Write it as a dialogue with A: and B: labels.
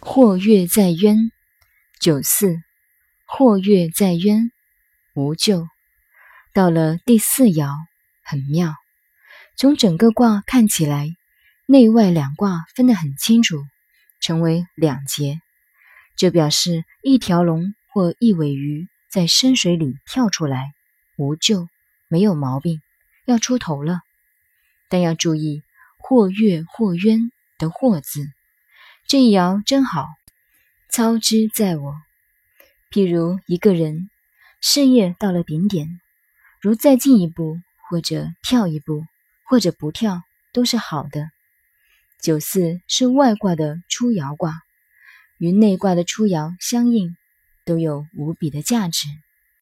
A: 或跃在渊，九四，或跃在渊，无咎。到了第四爻，很妙。从整个卦看起来，内外两卦分得很清楚，成为两节。这表示一条龙或一尾鱼在深水里跳出来，无咎，没有毛病，要出头了。但要注意“或跃或渊”的“或”字，这一爻真好，操之在我。譬如一个人事业到了顶点，如再进一步，或者跳一步。或者不跳都是好的。九四是外卦的初爻卦，与内卦的初爻相应，都有无比的价值。